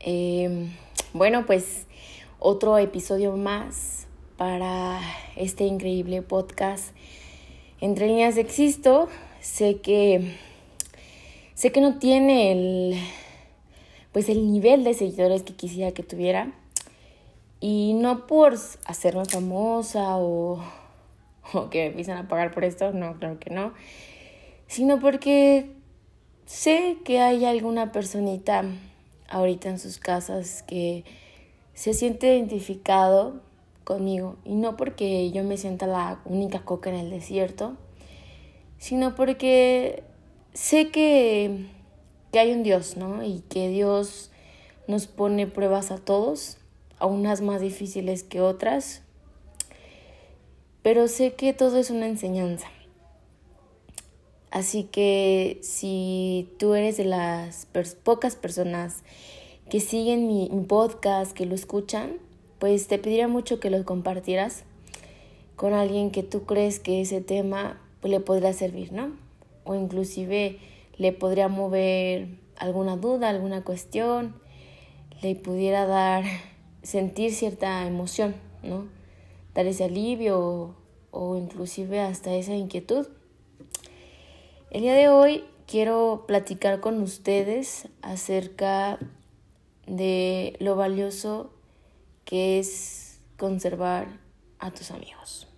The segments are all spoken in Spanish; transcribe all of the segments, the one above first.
Em, bueno, pues otro episodio más para este increíble podcast. Entre líneas existo, sé que sé que no tiene el pues el nivel de seguidores que quisiera que tuviera y no por hacerme famosa o, o que me empiezan a pagar por esto, no, claro que no, sino porque sé que hay alguna personita ahorita en sus casas que se siente identificado conmigo y no porque yo me sienta la única coca en el desierto, sino porque sé que, que hay un Dios, ¿no? Y que Dios nos pone pruebas a todos, a unas más difíciles que otras, pero sé que todo es una enseñanza. Así que si tú eres de las pocas personas que siguen mi, podcast, que lo escuchan, pues te pediría mucho que lo compartieras con alguien que tú crees que ese tema le podría servir, ¿no? O inclusive le podría mover alguna duda, alguna cuestión, le pudiera dar, sentir cierta emoción, ¿no? Dar ese alivio o, o inclusive hasta esa inquietud. El día de hoy quiero platicar con ustedes acerca de lo valioso que es conservar a tus amigos.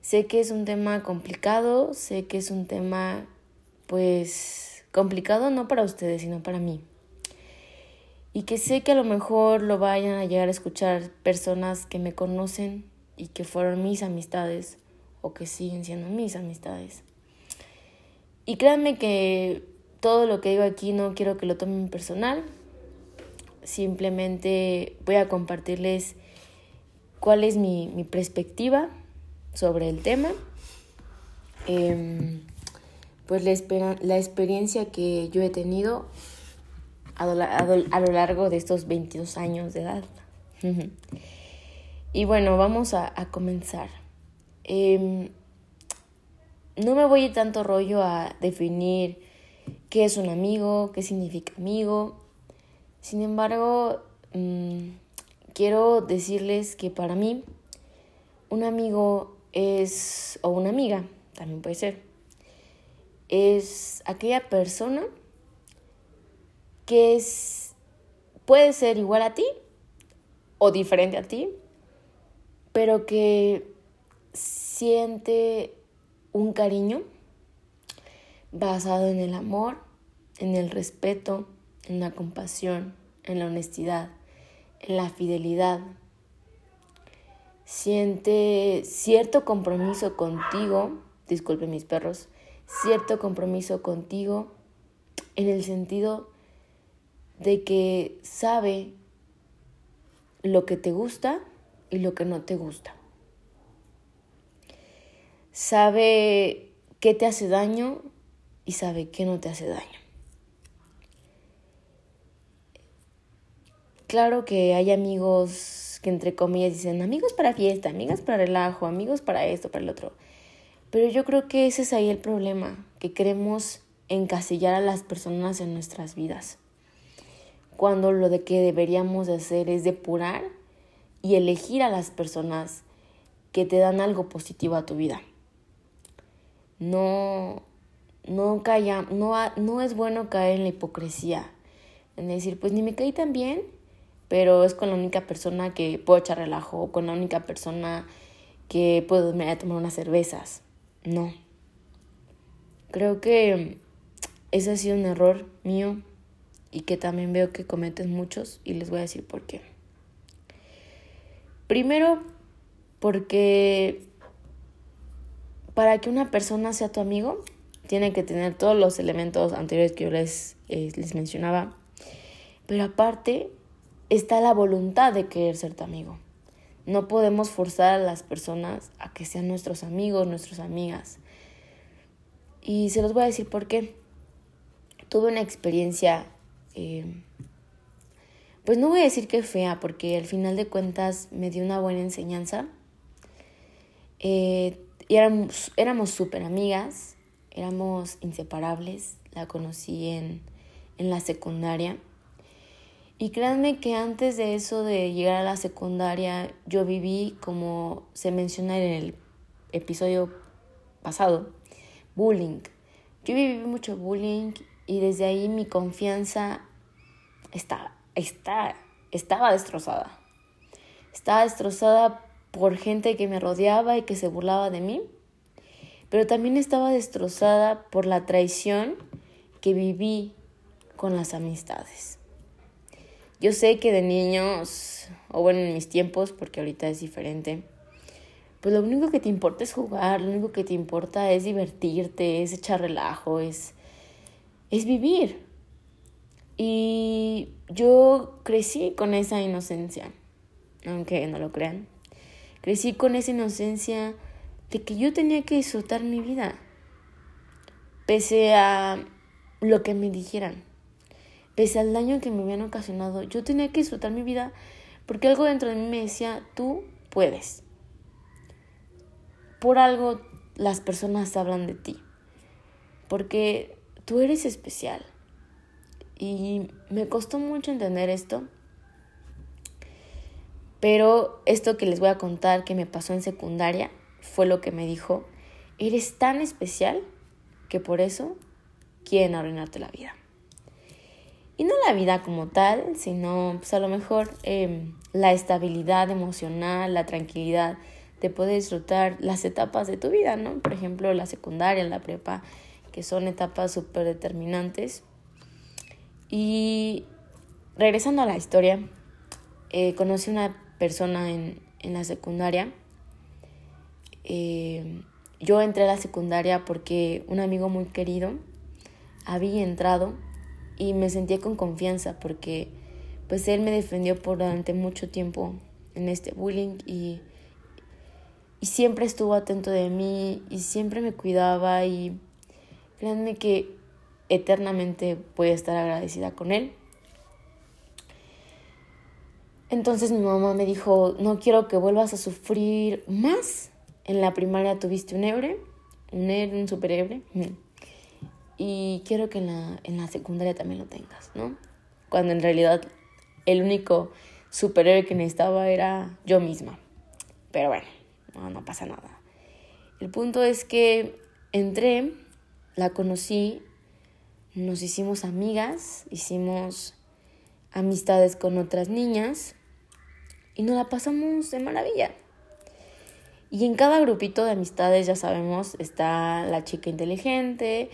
Sé que es un tema complicado, sé que es un tema pues complicado no para ustedes, sino para mí. Y que sé que a lo mejor lo vayan a llegar a escuchar personas que me conocen y que fueron mis amistades o que siguen siendo mis amistades. Y créanme que todo lo que digo aquí no quiero que lo tomen personal. Simplemente voy a compartirles cuál es mi, perspectiva sobre el tema. Em, pues la, la, experiencia que yo he tenido a, lo largo de estos 22 años de edad. y bueno, vamos a, comenzar. Em, no me voy tanto rollo a definir qué es un amigo, qué significa amigo. Sin embargo, mm, quiero decirles que para mí un amigo es, o una amiga, también puede ser, es aquella persona que es, puede ser igual a ti o diferente a ti, pero que siente un cariño basado en el amor, en el respeto, en la compasión, en la honestidad, en la fidelidad. Siente cierto compromiso contigo, disculpe mis perros, cierto compromiso contigo en el sentido de que sabe lo que te gusta y lo que no te gusta sabe qué te hace daño y sabe qué no te hace daño. Claro que hay amigos que entre comillas dicen amigos para fiesta, amigas para relajo, amigos para esto, para el otro. Pero yo creo que ese es ahí el problema, que queremos encasillar a las personas en nuestras vidas. Cuando lo de que deberíamos hacer es depurar y elegir a las personas que te dan algo positivo a tu vida no, no, calla, no, no es bueno caer en la hipocresía, en decir, pues ni me caí tan bien, pero es con la única persona que puedo echar relajo, con la única persona que puedo me a tomar unas cervezas. No. Creo que ese ha sido un error mío y que también veo que cometen muchos y les voy a decir por qué. Primero, porque para que una persona sea tu amigo, tiene que tener todos los elementos anteriores que yo les, eh, les mencionaba. Pero aparte está la voluntad de querer ser tu amigo. No podemos forzar a las personas a que sean nuestros amigos, nuestras amigas. Y se los voy a decir por qué. Tuve una experiencia, eh, pues no voy a decir que fea, porque al final de cuentas me dio una buena enseñanza. Eh, y éramos, éramos súper amigas, éramos inseparables. La conocí en, en la secundaria. Y créanme que antes de eso de llegar a la secundaria, yo viví, como se menciona en el episodio pasado, bullying. Yo viví mucho bullying y desde ahí mi confianza estaba, está, estaba destrozada. Estaba destrozada por gente que me rodeaba y que se burlaba de mí, pero también estaba destrozada por la traición que viví con las amistades. Yo sé que de niños, o bueno, en mis tiempos, porque ahorita es diferente, pues lo único que te importa es jugar, lo único que te importa es divertirte, es echar relajo, es, es vivir. Y yo crecí con esa inocencia, aunque no lo crean. Crecí con esa inocencia de que yo tenía que disfrutar mi vida, pese a lo que me dijeran, pese al daño que me habían ocasionado. Yo tenía que disfrutar mi vida porque algo dentro de mí me decía, tú puedes por algo las personas hablan de ti. Porque tú eres especial. Y me costó mucho entender esto. Pero esto que les voy a contar que me pasó en secundaria fue lo que me dijo, eres tan especial que por eso quieren arruinarte la vida. Y no la vida como tal, sino pues a lo mejor em, la estabilidad emocional, la tranquilidad te puede disfrutar las etapas de tu vida, ¿no? Por ejemplo, la secundaria, la prepa, que son etapas súper determinantes. Y regresando a la historia, eh, conocí una persona en, la secundaria. Eh, yo entré a la secundaria porque un amigo muy querido había entrado y me sentía con confianza porque pues él me defendió por durante mucho tiempo en este bullying y y siempre estuvo atento de mí y siempre me cuidaba y créanme que eternamente voy a estar agradecida con él. Entonces mi mamá me dijo, no quiero que vuelvas a sufrir más. En la primaria tuviste un hebre, un un superhebre. Y quiero que en la, en la secundaria también lo tengas, ¿no? Cuando en realidad el único superhéroe que necesitaba era yo misma. Pero bueno, no, no pasa nada. El punto es que entré, la conocí, nos hicimos amigas, hicimos amistades con otras niñas y nos la pasamos de maravilla. Y en cada grupito de amistades, ya sabemos, está la chica inteligente,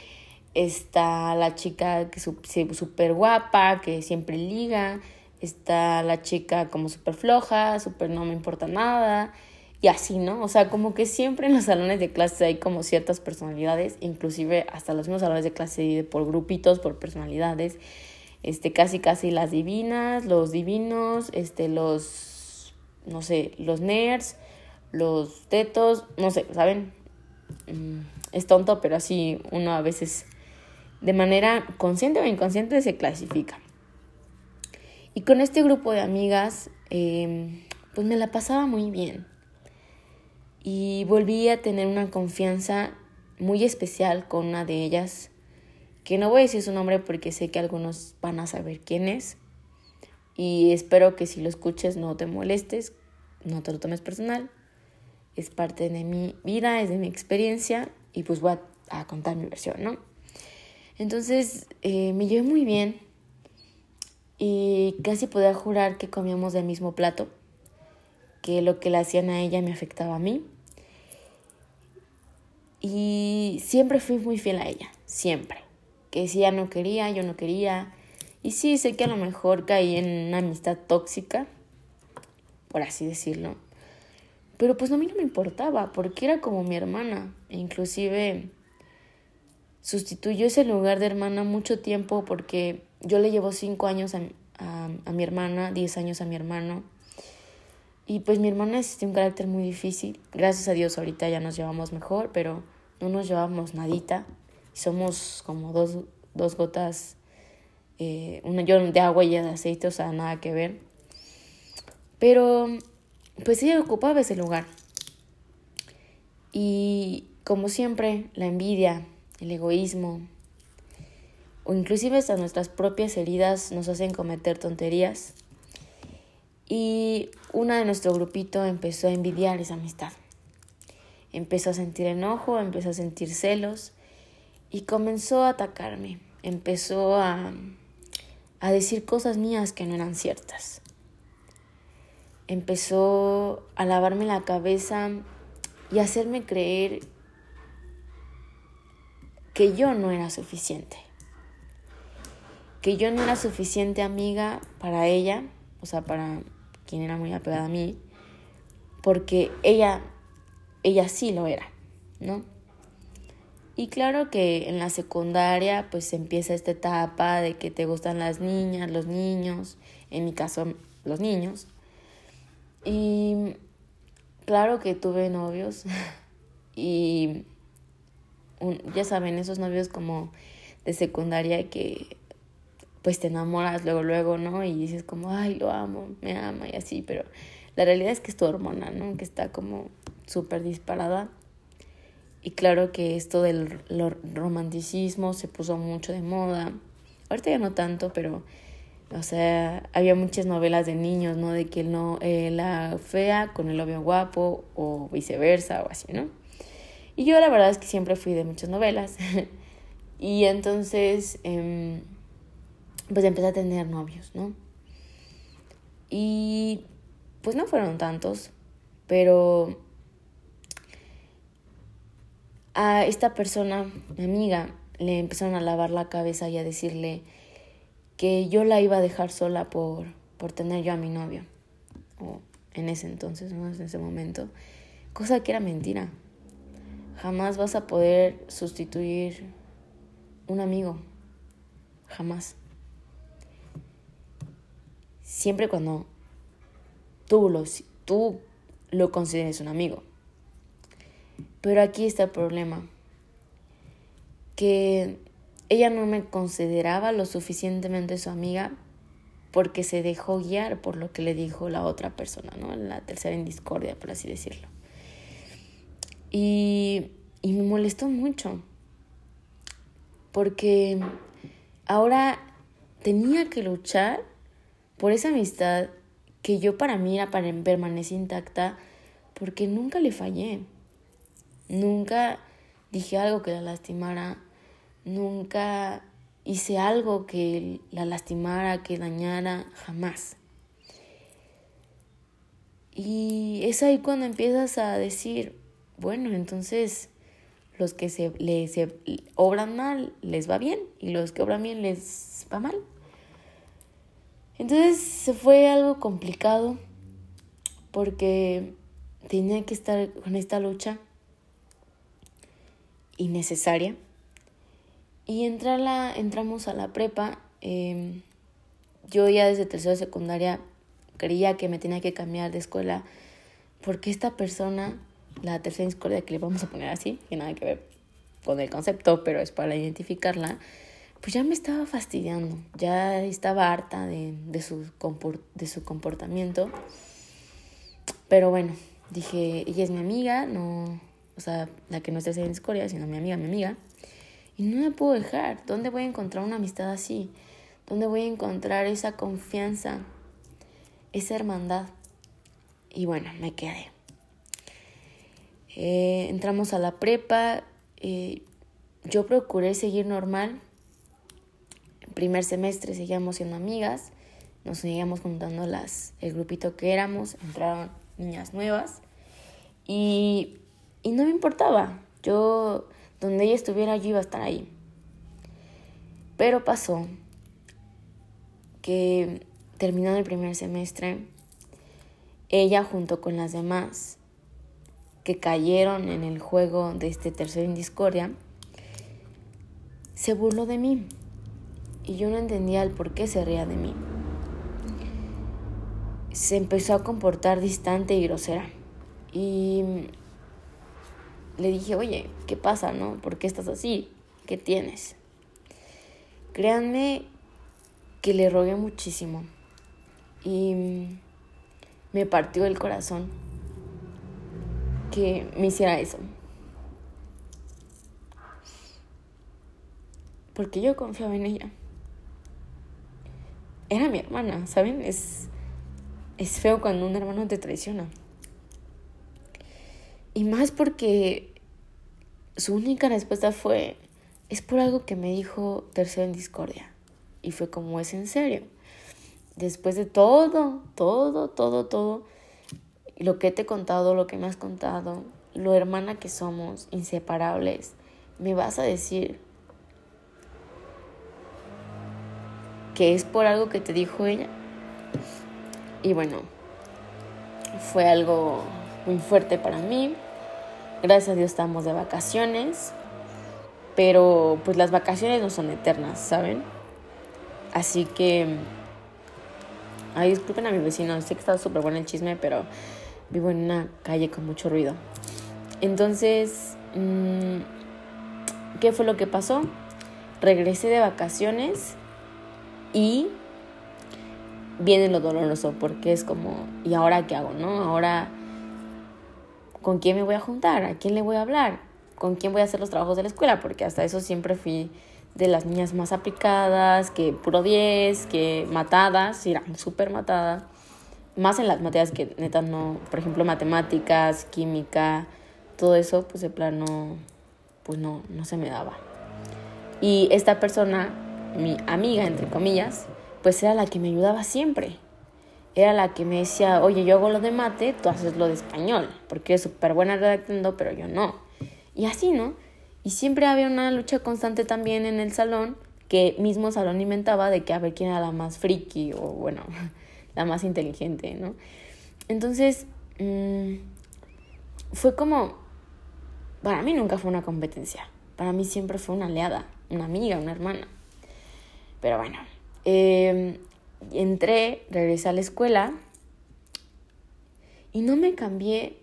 está la chica que es súper guapa, que siempre liga, está la chica como súper floja, súper no me importa nada, y así, ¿no? O sea, como que siempre en los salones de clase hay como ciertas personalidades, inclusive hasta los mismos salones de clase por grupitos, por personalidades, este, casi casi las divinas, los divinos, este, los, no sé, los nerds, los tetos, no sé, ¿saben? Mm, es tonto, pero así uno a veces de manera consciente o inconsciente se clasifica. Y con este grupo de amigas, em, pues me la pasaba muy bien y volví a tener una confianza muy especial con una de ellas, que no voy a decir su nombre porque sé que algunos van a saber quién es y espero que si lo escuches no te molestes, no te lo tomes personal, es parte de mi vida, es de mi experiencia y pues voy a, contar mi versión, ¿no? Entonces eh, me llevé muy bien y casi podía jurar que comíamos del mismo plato que lo que le hacían a ella me afectaba a mí. Y siempre fui muy fiel a ella, siempre. Que si ella no quería, yo no quería. Y sí, sé que a lo mejor caí en una amistad tóxica, por así decirlo. Pero pues a mí no me importaba, porque era como mi hermana. E inclusive sustituyó ese lugar de hermana mucho tiempo porque yo le llevo cinco años a, a, a mi hermana, 10 años a mi hermano. Y pues mi hermana es un carácter muy difícil. Gracias a Dios ahorita ya nos llevamos mejor, pero no nos llevamos nadita. Somos como dos, dos gotas, eh, una yo de agua y de aceite, o sea, nada que ver. Pero pues ella ocupaba ese lugar. Y como siempre, la envidia, el egoísmo, o inclusive hasta nuestras propias heridas nos hacen cometer tonterías y una de nuestro grupito empezó a envidiar esa amistad. Empezó a sentir enojo, empezó a sentir celos y comenzó a atacarme. Empezó a, a decir cosas mías que no eran ciertas. Empezó a lavarme la cabeza y a hacerme creer que yo no era suficiente. Que yo no era suficiente amiga para ella, o sea, para quien era muy apegada a mí, porque ella, ella sí lo era, ¿no? Y claro que en la secundaria pues empieza esta etapa de que te gustan las niñas, los niños, en mi caso los niños. Y claro que tuve novios y ya saben, esos novios como de secundaria que pues te enamoras luego, luego, ¿no? Y dices como, ay, lo amo, me ama y así, pero la realidad es que es tu hormona, ¿no? Que está como súper disparada. Y claro que esto del romanticismo se puso mucho de moda. Ahorita ya no tanto, pero, o sea, había muchas novelas de niños, ¿no? De que no, eh, la fea con el novio guapo o viceversa o así, ¿no? Y yo la verdad es que siempre fui de muchas novelas. y entonces... Eh, pues empecé a tener novios, ¿no? Y pues no fueron tantos, pero a esta persona, mi amiga, le empezaron a lavar la cabeza y a decirle que yo la iba a dejar sola por, por tener yo a mi novio. O en ese entonces, ¿no? En ese momento. Cosa que era mentira. Jamás vas a poder sustituir un amigo. Jamás siempre cuando tú lo, tú lo consideres un amigo. Pero aquí está el problema, que ella no me consideraba lo suficientemente su amiga porque se dejó guiar por lo que le dijo la otra persona, ¿no? La tercera en discordia, por así decirlo. Y, y me molestó mucho, porque ahora tenía que luchar por esa amistad que yo para mí era para intacta porque nunca le fallé. Nunca dije algo que la lastimara, nunca hice algo que la lastimara, que dañara, jamás. Y es ahí cuando empiezas a decir, bueno, entonces los que se, les, se obran mal les va bien y los que obran bien les va mal. Entonces se fue algo complicado porque tenía que estar con esta lucha innecesaria. Y entramos a la prepa. Em, yo ya desde tercera secundaria creía que me tenía que cambiar de escuela porque esta persona, la tercera discordia que le vamos a poner así, que nada que ver con el concepto, pero es para identificarla, pues ya me estaba fastidiando, ya estaba harta de, de, su, de su comportamiento. Pero bueno, dije, ella es mi amiga, no, o sea, la que no está en discordia, sino mi amiga, mi amiga. Y no me puedo dejar. ¿Dónde voy a encontrar una amistad así? ¿Dónde voy a encontrar esa confianza, esa hermandad? Y bueno, me quedé. Eh, entramos a la prepa. Eh, yo procuré seguir normal primer semestre seguíamos siendo amigas, nos seguíamos juntando las, el grupito que éramos, entraron niñas nuevas y, y no me importaba, yo donde ella estuviera yo iba a estar ahí. Pero pasó que terminando el primer semestre, ella junto con las demás que cayeron en el juego de este tercero en discordia, se burló de mí y yo no entendía el por qué se ría de mí. se empezó a comportar distante y grosera. Y le dije, oye, ¿qué pasa, no? ¿Por qué estás así? ¿Qué tienes? Créanme que le rogué muchísimo y me partió el corazón que me hiciera eso. Porque yo confiaba en ella. Era mi hermana, ¿saben? Es, es feo cuando un hermano te traiciona. Y más porque su única respuesta fue, es por algo que me dijo Tercero en Discordia. Y fue como, es en serio. Después de todo, todo, todo, todo, lo que te he contado, lo que me has contado, lo hermana que somos, inseparables, me vas a decir que es por algo que te dijo ella. Y bueno, fue algo muy fuerte para mí. Gracias a Dios estamos de vacaciones. Pero pues las vacaciones no son eternas, ¿saben? Así que... Ay, disculpen a mi vecino, sé que está súper bueno el chisme, pero vivo en una calle con mucho ruido. Entonces, mm, ¿qué fue lo que pasó? Regresé de vacaciones y viene lo doloroso porque es como, ¿y ahora qué hago? ¿No? Ahora, ¿con quién me voy a juntar? ¿A quién le voy a hablar? ¿Con quién voy a hacer los trabajos de la escuela? Porque hasta eso siempre fui de las niñas más aplicadas, que puro 10, que matadas, eran súper matadas. Más en las materias que neta no, por ejemplo, matemáticas, química, todo eso, pues de plano, pues no, no se me daba. Y esta persona mi amiga, entre comillas, pues era la que me ayudaba siempre. Era la que me decía, oye, yo hago lo de mate, tú haces lo de español, porque es súper buena redactando, pero yo no. Y así, ¿no? Y siempre había una lucha constante también en el salón, que mismo salón inventaba de que a ver quién era la más friki o, bueno, la más inteligente, ¿no? Entonces, mm, fue como, para mí nunca fue una competencia, para mí siempre fue una aliada, una amiga, una hermana. Pero bueno, em, entré, regresé a la escuela y no me cambié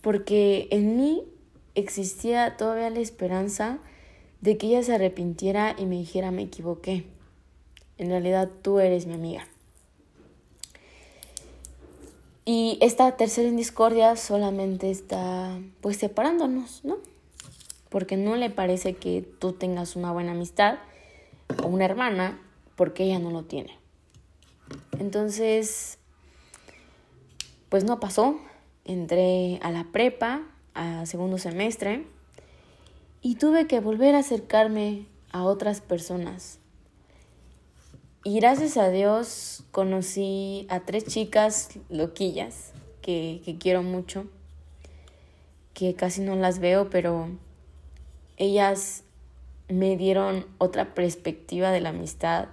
porque en mí existía todavía la esperanza de que ella se arrepintiera y me dijera me equivoqué. En realidad tú eres mi amiga. Y esta tercera indiscordia solamente está pues separándonos, ¿no? Porque no le parece que tú tengas una buena amistad o una hermana porque ella no lo tiene. Entonces, pues no pasó. Entré a la prepa, a segundo semestre, y tuve que volver a acercarme a otras personas. Y gracias a Dios conocí a tres chicas loquillas que, que quiero mucho, que casi no las veo, pero ellas me dieron otra perspectiva de la amistad.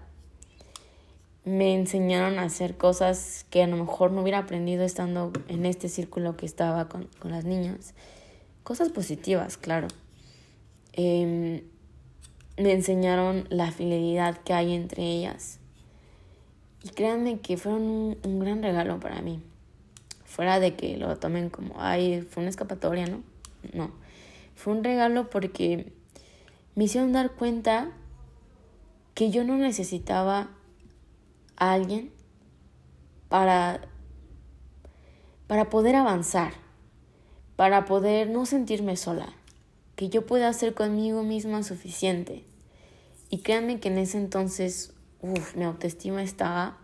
Me enseñaron a hacer cosas que a lo mejor no hubiera aprendido estando en este círculo que estaba con, las niñas. Cosas positivas, claro. Em, me enseñaron la fidelidad que hay entre ellas. Y créanme que fueron un, un, gran regalo para mí. Fuera de que lo tomen como, ay, fue una escapatoria, ¿no? No. Fue un regalo porque me hicieron dar cuenta que yo no necesitaba a alguien para, para poder avanzar, para poder no sentirme sola, que yo pueda hacer conmigo misma suficiente. Y créanme que en ese entonces, uff, mi autoestima estaba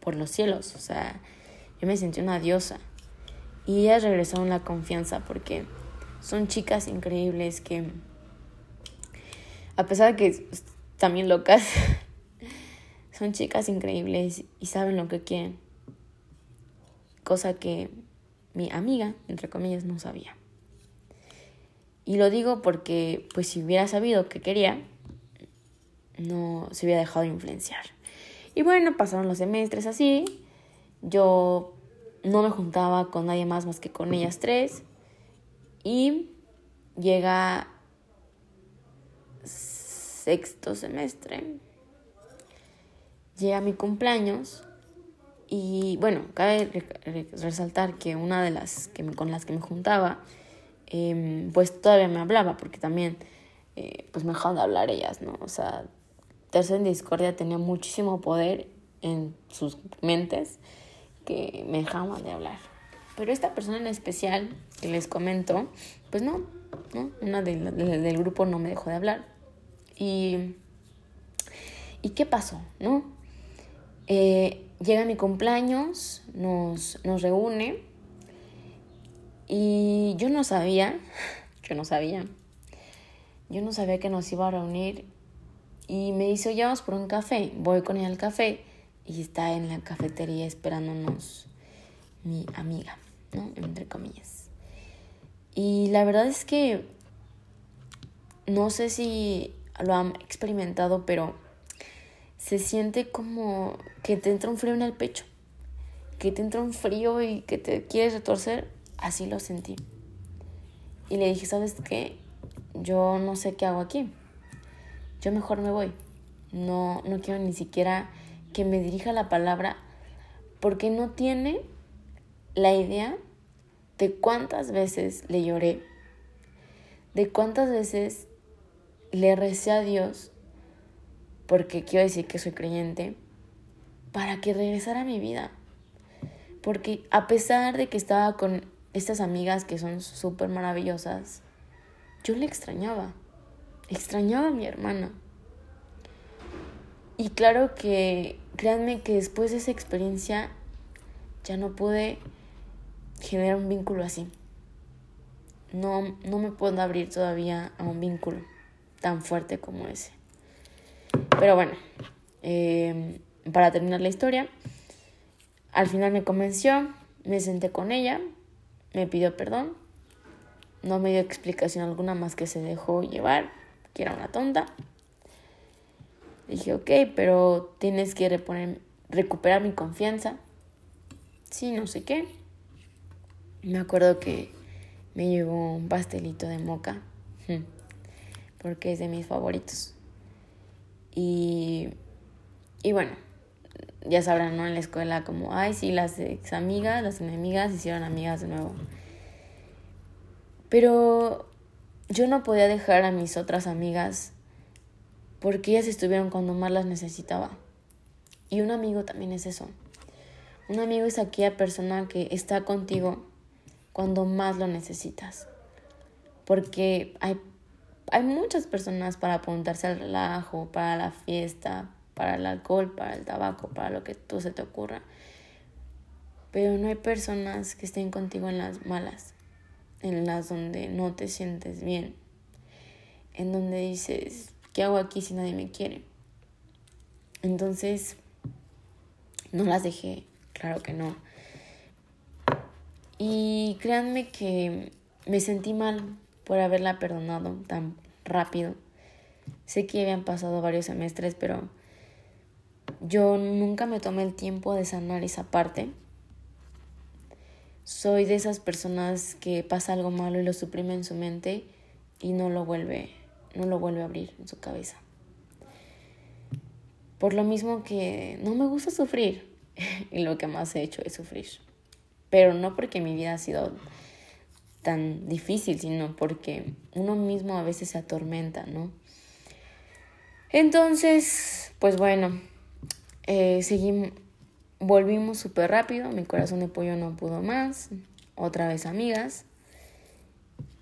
por los cielos, o sea, yo me sentí una diosa. Y ellas regresaron la confianza porque son chicas increíbles que a pesar de que también locas, son chicas increíbles y saben lo que quieren. Cosa que mi amiga, entre comillas, no sabía. Y lo digo porque, pues si hubiera sabido que quería, no se hubiera dejado influenciar. Y bueno, pasaron los semestres así. Yo no me juntaba con nadie más más que con ellas tres. Y llega sexto semestre, llega mi cumpleaños Y bueno, cabe resaltar que una de las que con las que me juntaba, em, pues todavía me hablaba, porque también eh, pues me dejaban de hablar ellas, ¿no? O sea, Tercero en Discordia tenía muchísimo poder en sus mentes que me dejaban de hablar. Pero esta persona en especial que les comento, pues no, ¿no? Una del grupo no me dejó de hablar. Y, ¿y qué pasó? ¿No? Eh, llega mi cumpleaños, nos, nos reúne y yo no sabía, yo no sabía, yo no sabía que nos iba a reunir y me dice, oye, vamos por un café. Voy con ella al café y está en la cafetería esperándonos mi amiga, ¿no? Entre comillas. Y la verdad es que no sé si lo han experimentado, pero se siente como que te entra un frío en el pecho, que te entra un frío y que te quieres retorcer, así lo sentí. Y le dije, ¿sabes qué? Yo no sé qué hago aquí. Yo mejor me voy. No, no quiero ni siquiera que me dirija la palabra porque no tiene la idea de cuántas veces le lloré, de cuántas veces le recé a Dios porque quiero decir que soy creyente, para que regresara a mi vida. Porque a pesar de que estaba con estas amigas que son súper maravillosas, yo le extrañaba. Extrañaba a mi hermana. Y claro que, créanme que después de esa experiencia ya no pude generar un vínculo así. No, no me puedo abrir todavía a un vínculo tan fuerte como ese. Pero bueno, eh, para terminar la historia, al final me convenció, me senté con ella, me pidió perdón, no me dio explicación alguna más que se dejó llevar, que era una tonta. Dije, ok, pero tienes que reponer, recuperar mi confianza. Sí, no sé qué. Me acuerdo que me llevó un pastelito de moca, porque es de mis favoritos. Y, y bueno, ya sabrán, ¿no? En la escuela como, ay, sí, las ex amigas, las enemigas hicieron amigas de nuevo. Pero yo no podía dejar a mis otras amigas porque ellas estuvieron cuando más las necesitaba. Y un amigo también es eso. Un amigo es aquella persona que está contigo cuando más lo necesitas. Porque hay hay muchas personas para apuntarse al relajo, para la fiesta, para el alcohol, para el tabaco, para lo que tú se te ocurra. Pero no hay personas que estén contigo en las malas, en las donde no te sientes bien, en donde dices, ¿qué hago aquí si nadie me quiere? Entonces, no las dejé, claro que no. Y créanme que me sentí mal por haberla perdonado tan rápido. Sé que habían pasado varios semestres, pero yo nunca me tomé el tiempo de sanar esa parte. Soy de esas personas que pasa algo malo y lo suprime en su mente y no lo vuelve, no lo vuelve a abrir en su cabeza. Por lo mismo que no me gusta sufrir y lo que más he hecho es sufrir. Pero no porque mi vida ha sido tan difícil, sino porque uno mismo a veces se atormenta, ¿no? Entonces, pues bueno, eh, seguimos, volvimos súper rápido, mi corazón de pollo no pudo más, otra vez amigas.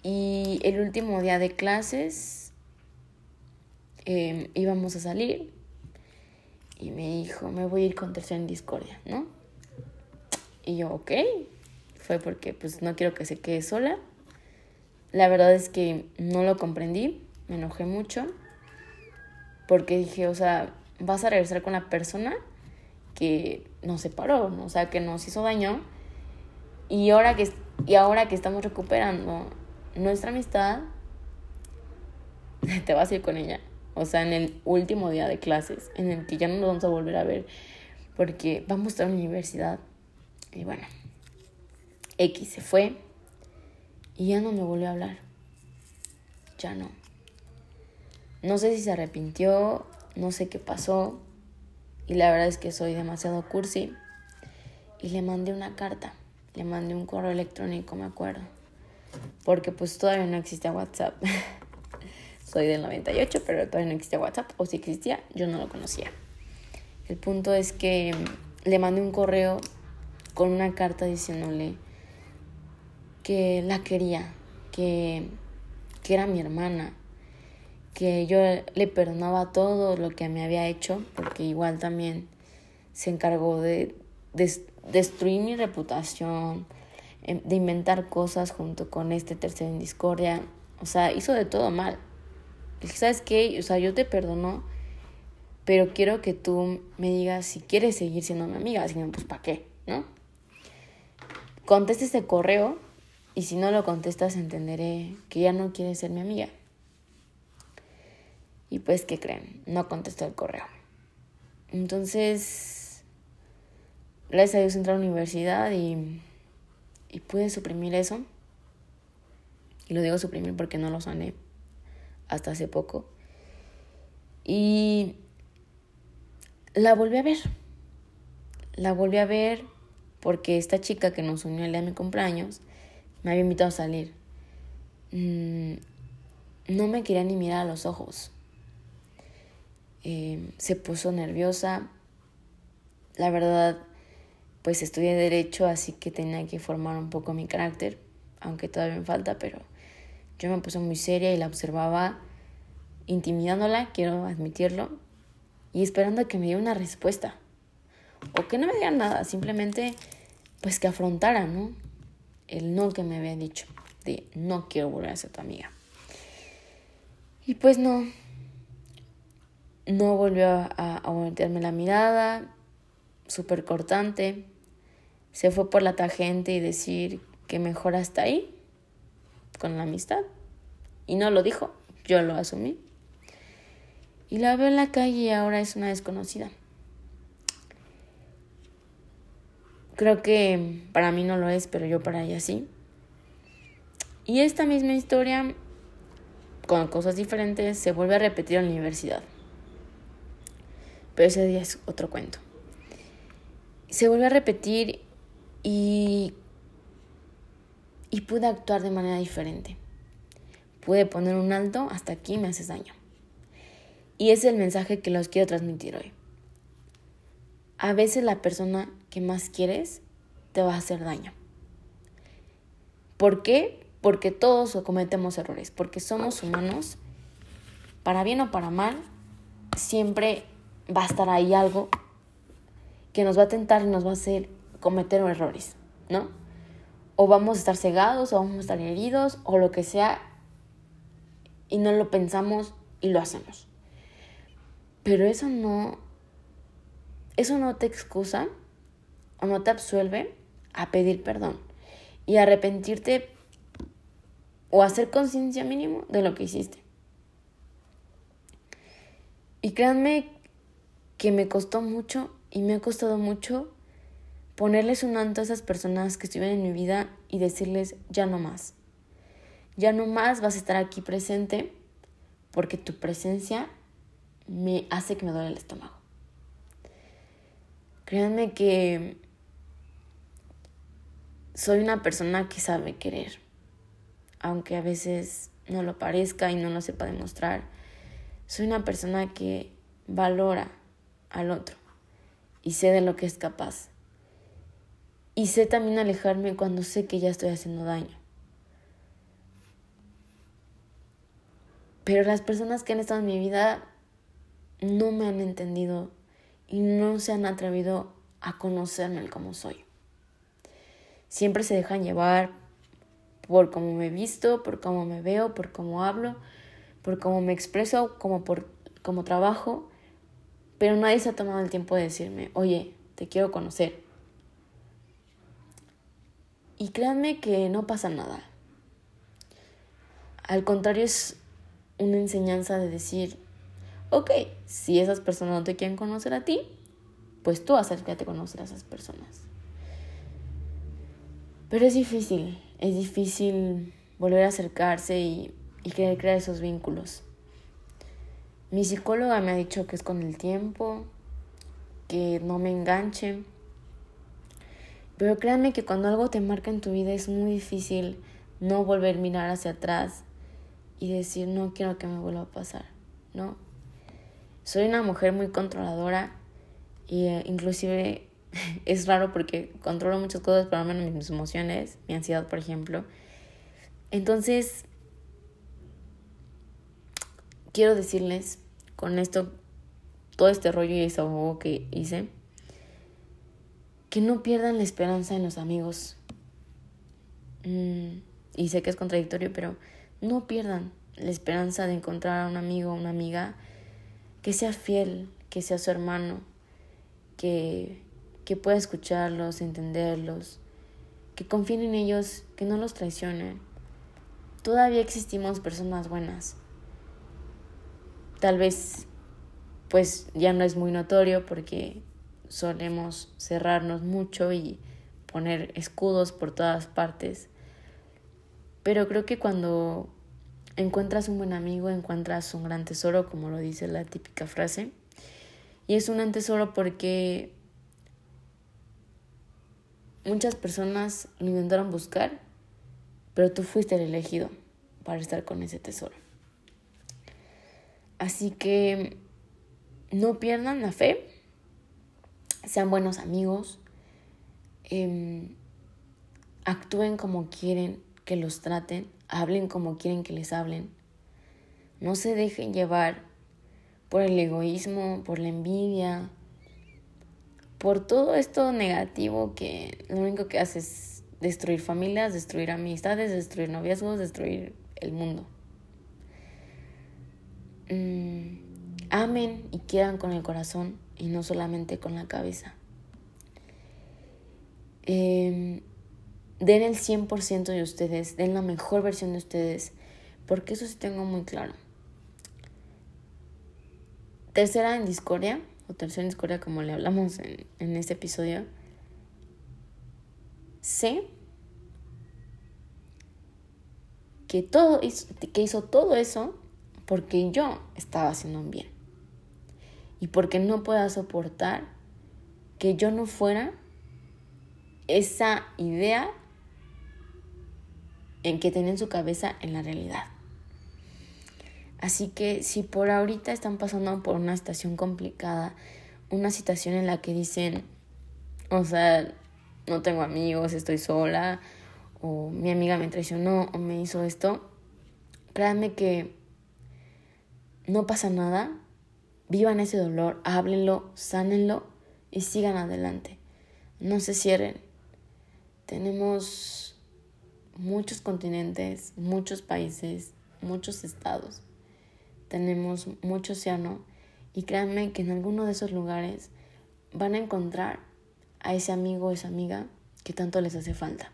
Y el último día de clases em, íbamos a salir y me dijo, me voy a ir con tercera en discordia, ¿no? Y yo, ok, fue porque pues no quiero que se quede sola. La verdad es que no lo comprendí, me enojé mucho, porque dije, o sea, vas a regresar con la persona que nos separó, o sea, que nos hizo daño, y ahora que, y ahora que estamos recuperando nuestra amistad, te vas a ir con ella. O sea, en el último día de clases, en el que ya no nos vamos a volver a ver, porque vamos a estar en la universidad. Y bueno, X se fue y ya no me volvió a hablar. Ya no. No sé si se arrepintió, no sé qué pasó. Y la verdad es que soy demasiado cursi. y le mandé una carta, le mandé un correo electrónico, me acuerdo, porque pues todavía no existía WhatsApp. Soy del 98, pero todavía no existía WhatsApp, o si existía, yo no lo conocía. El punto es que le mandé un correo con una carta diciéndole que la quería, que, que era mi hermana, que yo le perdonaba todo lo que me había hecho, porque igual también se encargó de, destruir mi reputación, em, de inventar cosas junto con este tercero en discordia. O sea, hizo de todo mal. ¿Sabes qué? O sea, yo te perdono, pero quiero que tú me digas si quieres seguir siendo mi amiga. Si no, pues ¿para qué? ¿No? Contesta este correo y si no lo contestas entenderé que ya no quieres ser mi amiga. Y pues, ¿qué creen? No contestó el correo. Entonces, gracias a Dios entré a la universidad y, y pude suprimir eso. Y lo digo suprimir porque no lo sané hasta hace poco. Y la volví a ver. La volví a ver porque esta chica que nos unió el día de mi cumpleaños me había invitado a salir. Mm, no me quería ni mirar a los ojos. Em, se puso nerviosa. La verdad, pues estudié derecho, así que tenía que formar un poco mi carácter, aunque todavía me falta, pero yo me puse muy seria y la observaba intimidándola, quiero admitirlo, y esperando que me diera una respuesta. O que no me diera nada, simplemente pues que afrontara, ¿no? El no que me había dicho, de no quiero volver a ser tu amiga. Y pues no, no volvió a, a voltearme la mirada, súper cortante. Se fue por la tangente y decir que mejor hasta ahí, con la amistad. Y no lo dijo, yo lo asumí. Y la veo en la calle y ahora es una desconocida. Creo que para mí no lo es, pero yo para ella sí. Y esta misma historia, con cosas diferentes, se vuelve a repetir en la universidad pero ese día es otro cuento. Se vuelve a repetir y, y pude actuar de manera diferente. Pude poner un alto, hasta aquí me haces daño. Y ese es el mensaje que los quiero transmitir hoy. A veces la persona más quieres te va a hacer daño. ¿Por qué? Porque todos cometemos errores, porque somos humanos, para bien o para mal, siempre va a estar ahí algo que nos va a tentar y nos va a hacer cometer errores, ¿no? O vamos a estar cegados, o vamos a estar heridos, o lo que sea, y no lo pensamos y lo hacemos. Pero eso no, eso no te excusa o no te absuelve a pedir perdón y arrepentirte o hacer conciencia mínimo de lo que hiciste. Y créanme que me costó mucho y me ha costado mucho ponerles un alto a esas personas que estuvieron en mi vida y decirles ya no más. Ya no más vas a estar aquí presente porque tu presencia me hace que me duele el estómago. Créanme que soy una persona que sabe querer, aunque a veces no lo parezca y no lo sepa demostrar. Soy una persona que valora al otro y sé de lo que es capaz. Y sé también alejarme cuando sé que ya estoy haciendo daño. Pero las personas que han estado en mi vida no me han entendido y no se han atrevido a conocerme como soy. Siempre se dejan llevar por cómo me visto, por cómo me veo, por cómo hablo, por cómo me expreso, como por cómo trabajo pero nadie se ha tomado el tiempo de decirme, oye, te quiero conocer. Y créanme que no pasa nada. Al contrario, es una enseñanza de decir, ok, si esas personas no te quieren conocer a ti, pues tú acércate a conocer a esas personas. Pero es difícil, es difícil volver a acercarse y, y crear esos vínculos. Mi psicóloga me ha dicho que es con el tiempo, que no me enganche, Pero créanme que cuando algo te marca en tu vida es muy difícil no volver a mirar hacia atrás y decir, no quiero que me vuelva a pasar, ¿no? Soy una mujer muy controladora y eh, inclusive es raro porque controlo muchas cosas, pero al menos mis emociones, mi ansiedad, por ejemplo. Entonces, quiero decirles con esto, todo este rollo y desahogo que hice, que no pierdan la esperanza en los amigos. Mm, y sé que es contradictorio, pero no pierdan la esperanza de encontrar a un amigo o una amiga que sea fiel, que sea su hermano, que, que pueda escucharlos, entenderlos, que confíen en ellos, que no los traicionen. Todavía existimos personas buenas. Tal vez pues ya no es muy notorio porque solemos cerrarnos mucho y poner escudos por todas partes. Pero creo que cuando encuentras un buen amigo, encuentras un gran tesoro, como lo dice la típica frase. Y es un gran tesoro porque muchas personas lo intentaron buscar, pero tú fuiste el elegido para estar con ese tesoro. Así que no pierdan la fe, sean buenos amigos, em, actúen como quieren que los traten, hablen como quieren que les hablen. No se dejen llevar por el egoísmo, por la envidia, por todo esto negativo que lo único que hace es destruir familias, destruir amistades, destruir noviazgos, destruir el mundo. Mm, amen y quieran con el corazón y no solamente con la cabeza. Eh, den el 100% de ustedes, den la mejor versión de ustedes, porque eso sí tengo muy claro. Tercera en discordia, o tercera en discordia como le hablamos en, en este episodio, sé que, todo, que hizo todo eso porque yo estaba haciendo un bien. Y porque no pueda soportar que yo no fuera esa idea en que tienen su cabeza en la realidad. Así que si por ahorita están pasando por una situación complicada, una situación en la que dicen, o sea, no tengo amigos, estoy sola, o mi amiga me traicionó, o me hizo esto, créanme que no pasa nada, vivan ese dolor, háblenlo, sánenlo y sigan adelante. No se cierren. Tenemos muchos continentes, muchos países, muchos estados. Tenemos mucho océano y créanme que en alguno de esos lugares van a encontrar a ese amigo o esa amiga que tanto les hace falta.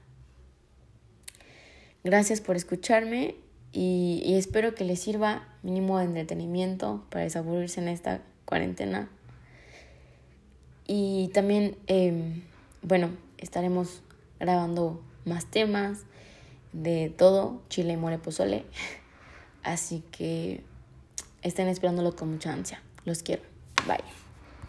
Gracias por escucharme y, espero que les sirva mínimo de entretenimiento para desaburrirse en esta cuarentena. Y también, em, bueno, estaremos grabando más temas, de todo, chile, mole, pozole. Así que estén esperándolo con mucha ansia. Los quiero. Bye.